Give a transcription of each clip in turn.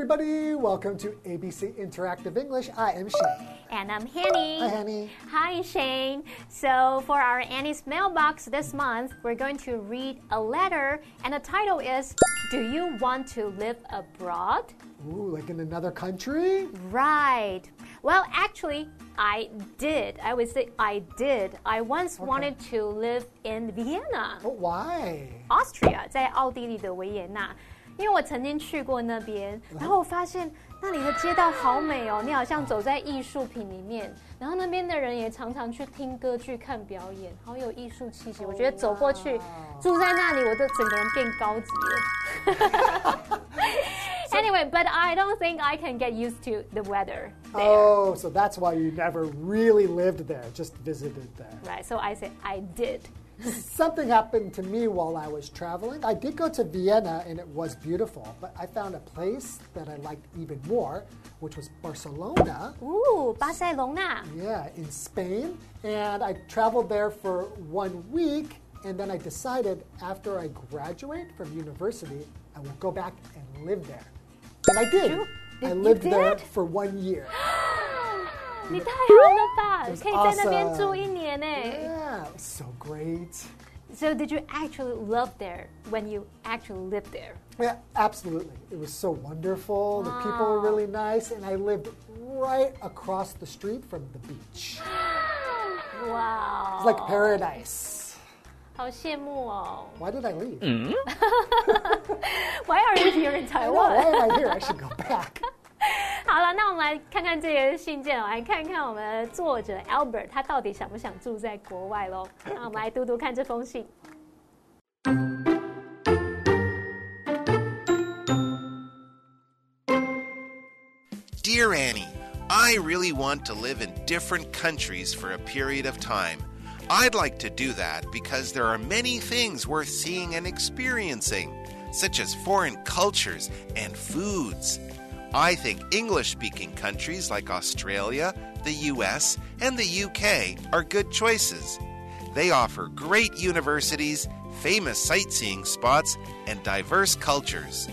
everybody. Welcome to ABC Interactive English. I am Shane. And I'm Hanny. Hi, Hanny. Hi, Shane. So, for our Annie's mailbox this month, we're going to read a letter, and the title is Do You Want to Live Abroad? Ooh, like in another country? Right. Well, actually, I did. I would say I did. I once Okay. wanted to live in Vienna, But why? Austria，在奥地利的维也纳。 因为我曾经去过那边，然后我发现那里的街道好美哦，你好像走在艺术品里面。然后那边的人也常常去听歌剧、看表演，好有艺术气息。我觉得走过去住在那里，我就整个人变高级了。anyway, but I don't think I can get used to the weather there. Oh, so that's why you never really lived there, just visited there. Right, so I said I did. something happened to me while I was traveling. I did go to Vienna and it was beautiful, but I found a place that I liked even more, which was Barcelona. Ooh, Barcelona. Yeah, in Spain. And I traveled there for one week. And then I decided after I graduate from university, I would go back and live there. And I did. You, did I lived did? there for one year. 你太好了吧！ was 可以在那边 awesome. 住一年呢。 Yeah, it was so great. So did you actually love there when you actually lived there? Yeah, absolutely. It was so wonderful. The people were really nice, and I lived right across the street from the beach. Wow， It's like paradise. 好羡慕哦。 Why did I leave? Why are you here in I know, why Taiwan？ am I here? I should go back. 好了，那我们来看看这个信件哦，来看看我们的作者 Albert 他到底想不想住在国外喽？那我们来读读看这封信。 Dear Annie, I really want to live in different countries for a period of time. I'd like to do that because there are many things worth seeing and experiencing, such as foreign cultures and foods. I think English speaking countries like Australia, the US, and the UK are good choices. They offer great universities, famous sightseeing spots, and diverse cultures.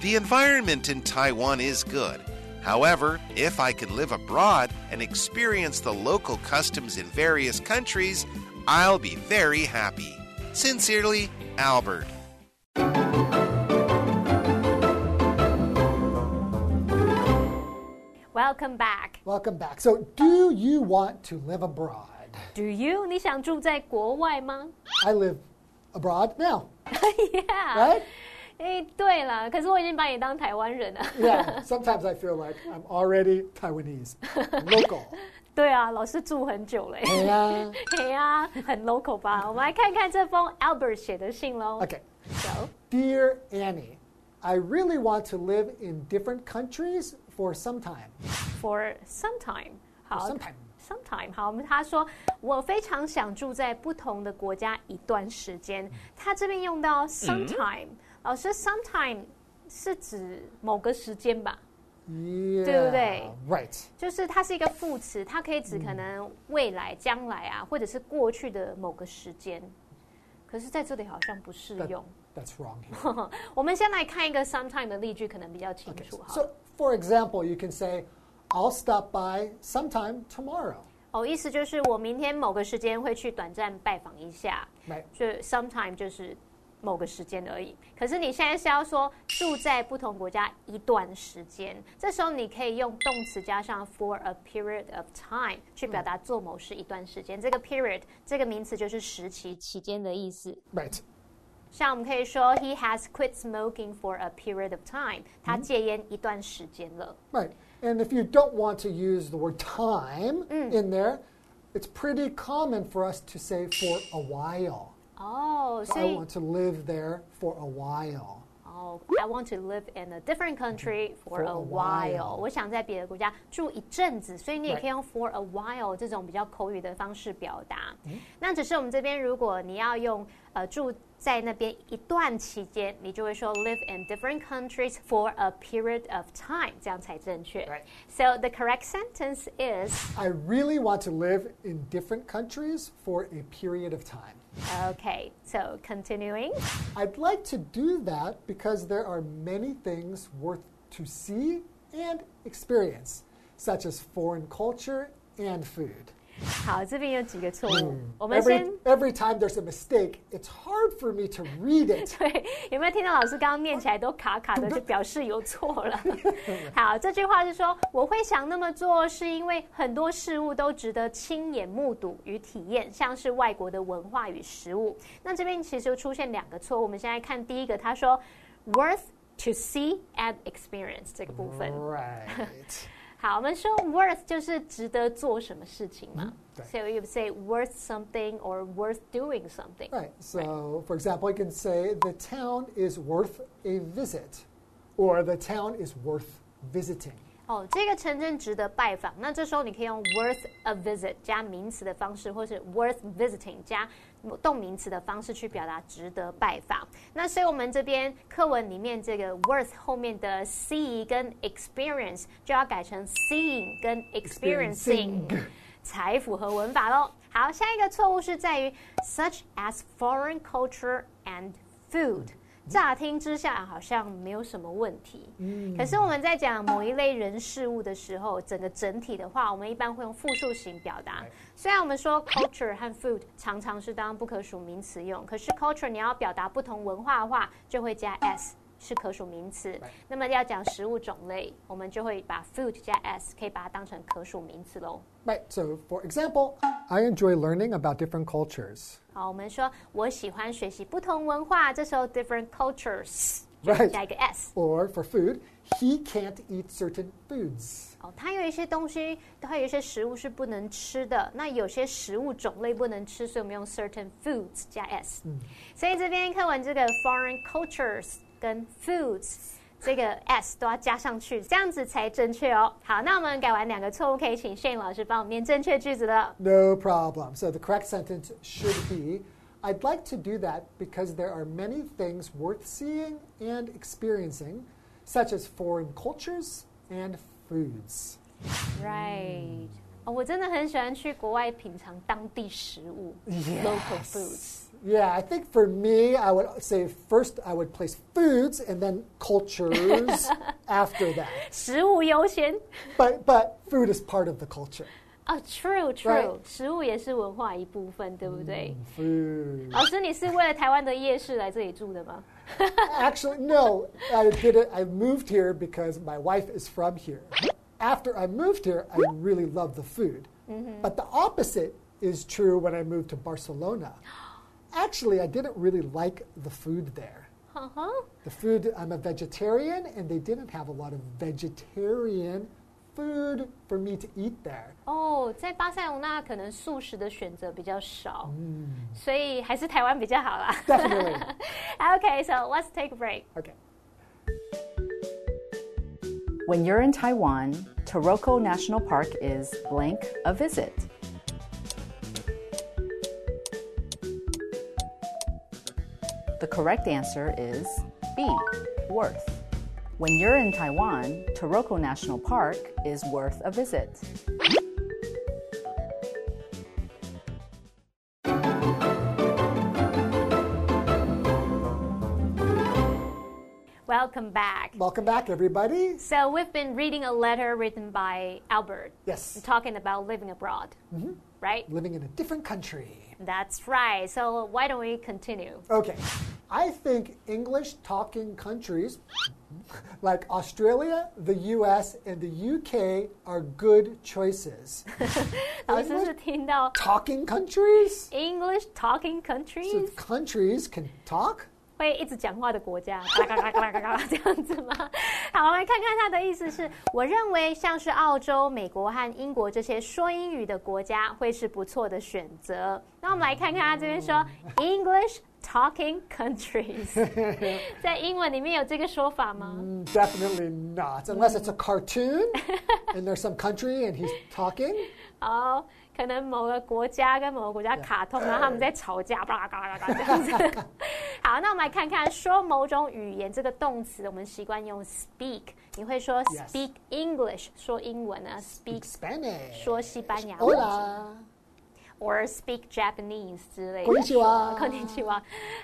The environment in Taiwan is good. However, if I could live abroad and experience the local customs in various countries, I'll be very happy. Sincerely, Albert. Welcome back. Welcome back. So, do you want to live abroad? Do you？你想住在国外吗 I live abroad now, ？Yeah。 right? 哎，对了，可是我已经把你当台湾人了。 Yeah. Sometimes I feel like I'm already Taiwanese, local. 对啊，老师住很久嘞。 Yeah. 对呀，很 local 吧？我们来看看这封 Albert 写的信喽。 Okay. So, Dear Annie, I really want to live in different countries for some time. for some time，好 some time. sometime 好，我们他说我非常想住在不同的国家一段时间。他这边用到 sometime，、老师 sometime 是指某个时间吧？对不对 Right. 就是它是一个副词，它可以指可能未来、将来啊，或者是过去的某个时间。可是在这里好像不适 That- 用。that's wrong 我们先来看一个 sometime 的例句，可能比较清.楚哈。So, for example, you can say, I'll stop by sometime tomorrow. 哦，意思就是我明天某个时间会去短暂拜访一下，Right. 就 sometime 就是某个时间而已。可是你现在是要说住在不同国家一段时间，这时候你可以用动词加上 for a period of time 去表达做某事一段时间。这个 period 这个名词就是时期、期间的意思。Right. 像我们可以说 He has quit smoking for a period of time，他戒烟一段时间了。 Right. And if you don't want to use the word time in there, it's pretty common for us to say for a while. 哦，所 I 以 want to live there for a while. 哦、i want to live in a different country for For a a while。 while 我想在别的国家住一阵子，所以你也 Right 可以用 for a while 这种比较口语的方式表达。嗯那只是我们这边，如果你要用呃住 在那边一段期间，你就会说 live in different countries for a period of time，这样才正确。 Right So the correct sentence is I really want to live in different countries for a period of time. okay. So continuing. I'd like to do that because there are many things worth to see and experience, such as foreign culture and food. 好，这边有几个错误，我们 Every, 先 every time there's a mistake, it's hard for me to read it. 对，有没有听到老师刚刚念起来都卡卡的，就表示有错了。好，这句话是说，我会想那么做，是因为很多事物都值得亲眼目睹与体验，像是外国的文化与食物。那这边其实就出现两个错误，我们先来看第一个，他说 worth to see and experience 这个部分。Right. 好，我们说 worth 就是值得做什么事情嘛，对所以 you would say worth something or worth doing something。 Right. So, for example, you can say the town is worth a visit, or the town is worth visiting. 哦，这个城镇值得拜访。那这时候你可以用 worth a visit 加名词的方式，或是 worth visiting 加动名词的方式去表达值得拜访。那所以我们这边课文里面这个 worth 后面的 see 跟 experience 就要改成 seeing 跟 experiencing，Experiencing 才符合文法喽。好，下一个错误是在于 such as foreign culture and food。乍听之下好像没有什么问题，可是我们在讲某一类人事物的时候，整个整体的话，我们一般会用复数型表达。虽然我们说 culture 和 food 常常是当不可数名词用，可是 culture 你要表达不同文化的话，就会加 s。是可数名词，那么要讲食物种类，我们就会把 food 加 s，可以把它当成可数名词喽。Right. So, for example, I enjoy learning about different cultures. 好，我们说我喜欢学习不同文化，这时候 different cultures 就 Right. 加一个 s。Or for food, he can't eat certain foods. 哦，他有一些东西，他有一些食物是不能吃的。那有些食物种类不能吃，所以我们用 certain foods 加 s。嗯所以这边课文这个 foreign cultures 跟 foods 这个 s 都要加上去，这样子才正确哦。好，那我们改完两个错误，可以请 Shane 老师帮我们念正确句子了。No problem. So, the correct sentence should be I'd like to do that because there are many things worth seeing and experiencing, such as foreign cultures and foods. Right。哦，我真的很喜欢去国外品尝当地食物 local foods。Yeah, I think for me, I would say first I would place foods and then cultures after that. 食物优先。 But but food is part of the culture. 哦，true true， Right 食物也是文化一部分，对不对？ Food. 老师，你是为了台湾的夜市来这里住的吗？ Actually, no. I did it. I moved here because my wife is from here. After I moved here, I really loved the food. But the opposite is true when I moved to Barcelona. Actually, I didn't really like the food there. 呵呵， The food, I'm a vegetarian, and they didn't have a lot of vegetarian food for me to eat there. 哦，在巴塞隆纳可能素食的选择比较少，所以还是台湾比较好啦。 Definitely. Okay, so let's take a break. okay. When you're in Taiwan, Taroko National Park is blank a visit. The correct answer is B, worth. When you're in Taiwan, Taroko National Park is worth a visit. Welcome back. Welcome back, everybody. So we've been reading a letter written by Albert, Yes. talking about living abroad, mm-hmm right? Living in a different country. That's right. So why don't we continue? Okay. I think English talking countries like Australia, the US, and the UK are good choices. 老师是听到 talking countries? English talking So countries countries can talk? 会一直讲话的国家，嘎嘎嘎嘎嘎嘎这样子吗？好，我们来看看他的意思是，我认为像是澳洲、美国和英国这些说英语的国家会是不错的选择。那我们来看看他这边说 English talking countries，在英文里面有这个说法吗？Mm, Definitely not. Unless it's a cartoon and there's some country and he's talking. 哦，可能某个国家跟某个国家卡通，然后他们在吵架，巴拉巴拉巴拉这样子。好，那我们来看看说某种语言这个动词，我们习惯用 speak，你会说 Yes. speak English，说英文啊，speak Spanish. 说西班牙文 Hola. ，or speak Japanese 之类的。 Konnichiwa こんにちは。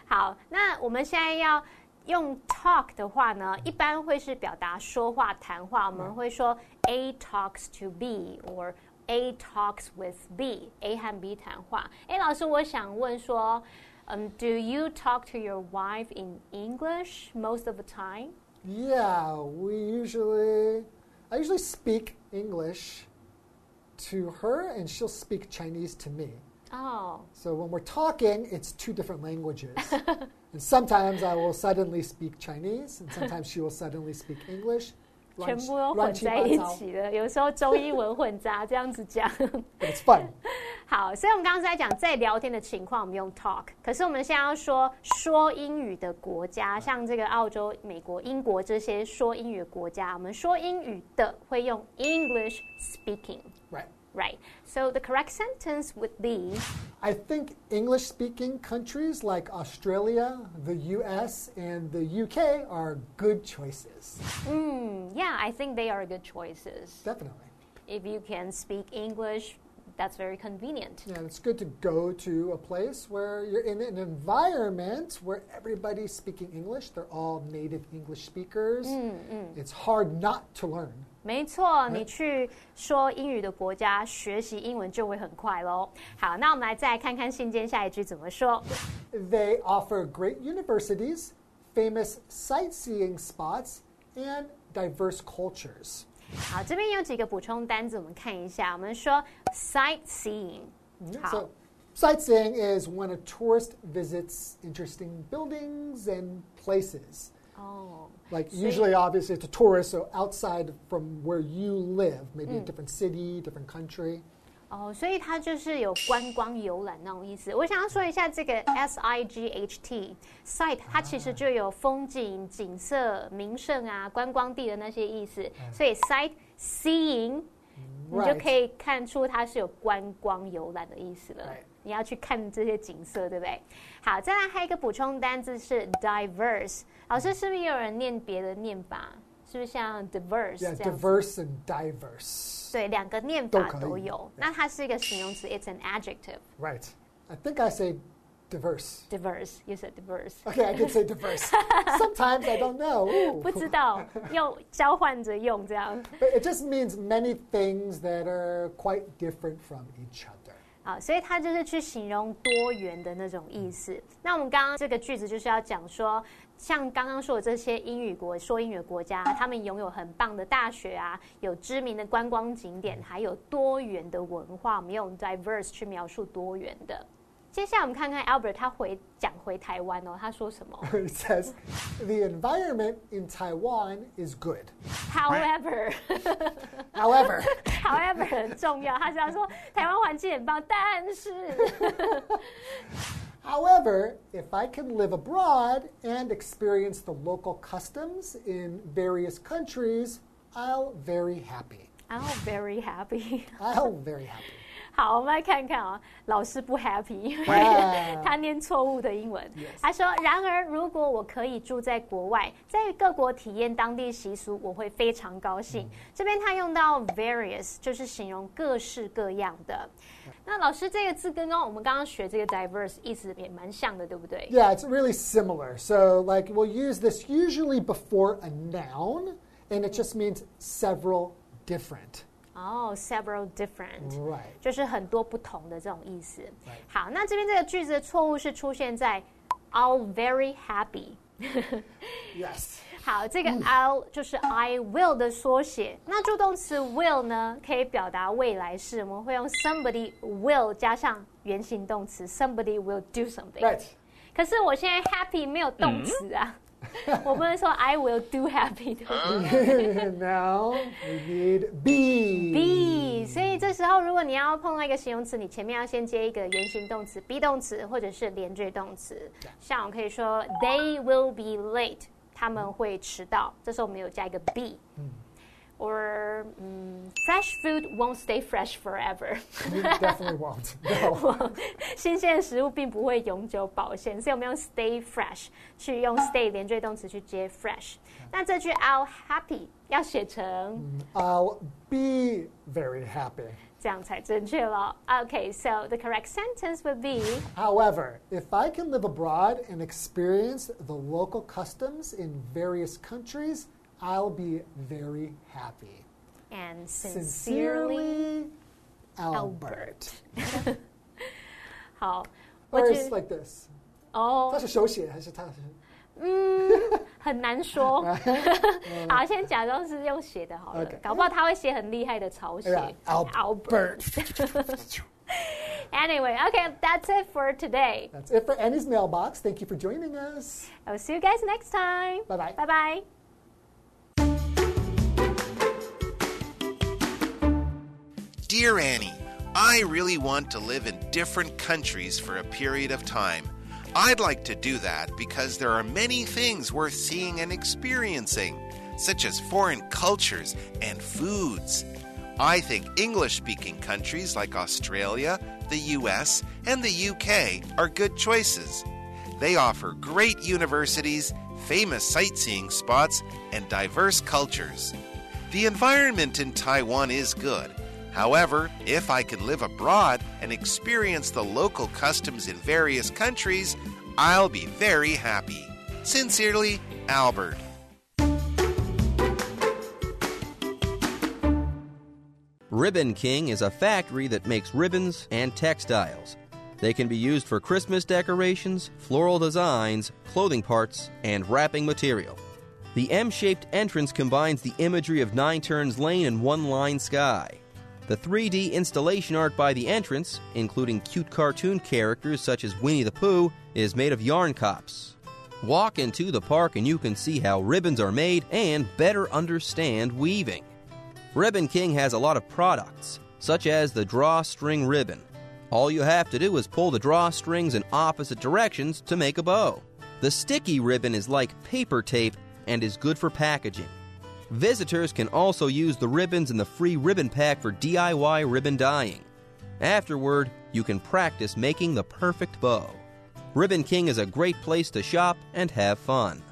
好，那我们现在要 用 talk 的话呢，一般会是表达说话、谈话。我们会说 A talks to B or A talks with B。A 和 B 谈话。哎，老师，我想问说，嗯，Do you talk to your wife in English most of the time? Yeah, we usually, I usually speak English to her, and she'll speak Chinese to me. 哦， So when we're talking, it's two different languages. and sometimes I will suddenly speak Chinese, and sometimes she will suddenly speak English. 全部都混在一起了。有时候中英文混杂，这样子讲。It's fun. 好，所以我们刚刚是在讲在聊天的情况，我们用 talk。可是我们现在要说说英语的国家，像这个澳洲、美国、英国这些说英语的国家，我们说英语的会用 English speaking。Right. Right. So the correct sentence would be I think English speaking countries like Australia, the US, and the UK are good choices. mm, yeah, I think they are good choices. Definitely. If you can speak English, that's very convenient. Yeah, it's good to go to a place where you're in an environment where everybody's speaking English. They're all native English speakers. It's hard not to learn. 没错，你去说英语的国家学习英文就会很快喽。好，那我们来再来看看信件下一句怎么说。 They offer great universities, famous sightseeing spots, and diverse cultures. 好，这边有几个补充单字，我们看一下。我们说 sightseeing，好 So,，sightseeing is when a tourist visits interesting buildings and places. 哦， Like So- usually, obviously, it's a tourist, so outside from where you live, maybe Mm. a different city, different country. 哦，所以它就是有观光游览那种意思。我想要说一下这个 S I G H T site，它其实就有风景、景色、名胜啊、观光地的那些意思。所以 sight seeing， 你就.可以看出它是有观光游览的意思了。你要去看这些景色，对不对？好，再来还有一个补充单字是 diverse。老师是不是也有人念别的念法？是不是像 diverse 这样？diverse and diverse. 对，两个念法都有。那它是一个形容词，it's an adjective。Right. I think I say diverse. diverse. You said diverse. Okay, I can say diverse. Sometimes I don't know. 不知道用交换着用这样 But it just means many things that are quite different from each other. 啊，所以它就是去形容多元的那种意思。那我们刚刚这个句子就是要讲说，像刚刚说的这些英语国说英语的国家，他们拥有很棒的大学啊，有知名的观光景点，还有多元的文化。我们用 diverse 去描述多元的。接下来我们看看 Albert 他回讲回台湾哦，他说什么 It says the environment in Taiwan is good. ？However。 However, However 很重要，他是要说台湾环境很棒，但是 however, if I can live abroad and experience the local customs in various countries, I'll very happy. I'm very happy。 I'll very happy. 好，我们来看看啊，老师不 happy，因为他念错误的英文。他说：“然而，如果我可以住在国外，在各国体验当地习俗，我会非常高兴。这边他用到 various，就是形容各式各样的。那老师这个字跟刚刚我们刚刚学这个 diverse 意思也蛮像的，对不对？Yeah, it's really similar. So, like, we'll use this usually before a noun, and it just means several different. 哦、s e v e r a l different。 Right. 就是很多不同的这种意思 Right.。好，那这边这个句子的错误是出现在 I'll very happy。 Yes. 好，这个 I'll 就是 I will 的缩写。那助动词 will 呢，可以表达未来式，我们会用 somebody will 加上原形动词 somebody will do something。 Right. 可是我现在 happy 没有动词啊， 我不能说 I will do happy now we need be. be，所以这时候如果你要碰到一个形容词，你前面要先接一个原形动词 be 动词或者是连缀动词。像我可以说 They will be late，他们会迟到，这时候我们有加一个 be。Or 嗯，fresh food won't stay fresh forever， You definitely won't. No. 新鲜的食物并不会永久保鲜，所以我们用 stay fresh 去用 stay 连缀动词去接 fresh。那这句 I'll happy 要写成 I'll be very happy. 这样才正确了。Okay, so the correct sentence would be However, if I can live abroad and experience the local customs in various countries, I'll be very happy. and sincerely Albert. Albert. 好，我 Or 觉 it's 得 like this. 哦他，是手写还是他是？嗯，很难说。好，先假装是用写的好了 OK 搞不好他会写很厉害的草写。 Yeah, Albert. Anyway, okay, that's it for today. That's it for Annie's mailbox. Thank you for joining us. I'll see you guys next time. Bye bye. Bye bye. Dear Annie, I really want to live in different countries for a period of time. I'd like to do that because there are many things worth seeing and experiencing, such as foreign cultures and foods. I think English speaking countries like Australia, the US, and the UK are good choices. They offer great universities, famous sightseeing spots, and diverse cultures. The environment in Taiwan is good. However, if I can live abroad and experience the local customs in various countries, I'll be very happy. Sincerely, Albert. Ribbon King is a factory that makes ribbons and textiles. They can be used for Christmas decorations, floral designs, clothing parts, and wrapping material. The M shaped entrance combines the imagery of Nine Turns Lane and One Line Sky. The 3D installation art by the entrance, including cute cartoon characters such as Winnie the Pooh, is made of yarn cops. Walk into the park and you can see how ribbons are made and better understand weaving. Ribbon King has a lot of products, such as the drawstring ribbon. All you have to do is pull the drawstrings in opposite directions to make a bow. The sticky ribbon is like paper tape and is good for packaging. Visitors can also use the ribbons in the free ribbon pack for DIY ribbon dyeing. Afterward, you can practice making the perfect bow. Ribbon King is a great place to shop and have fun.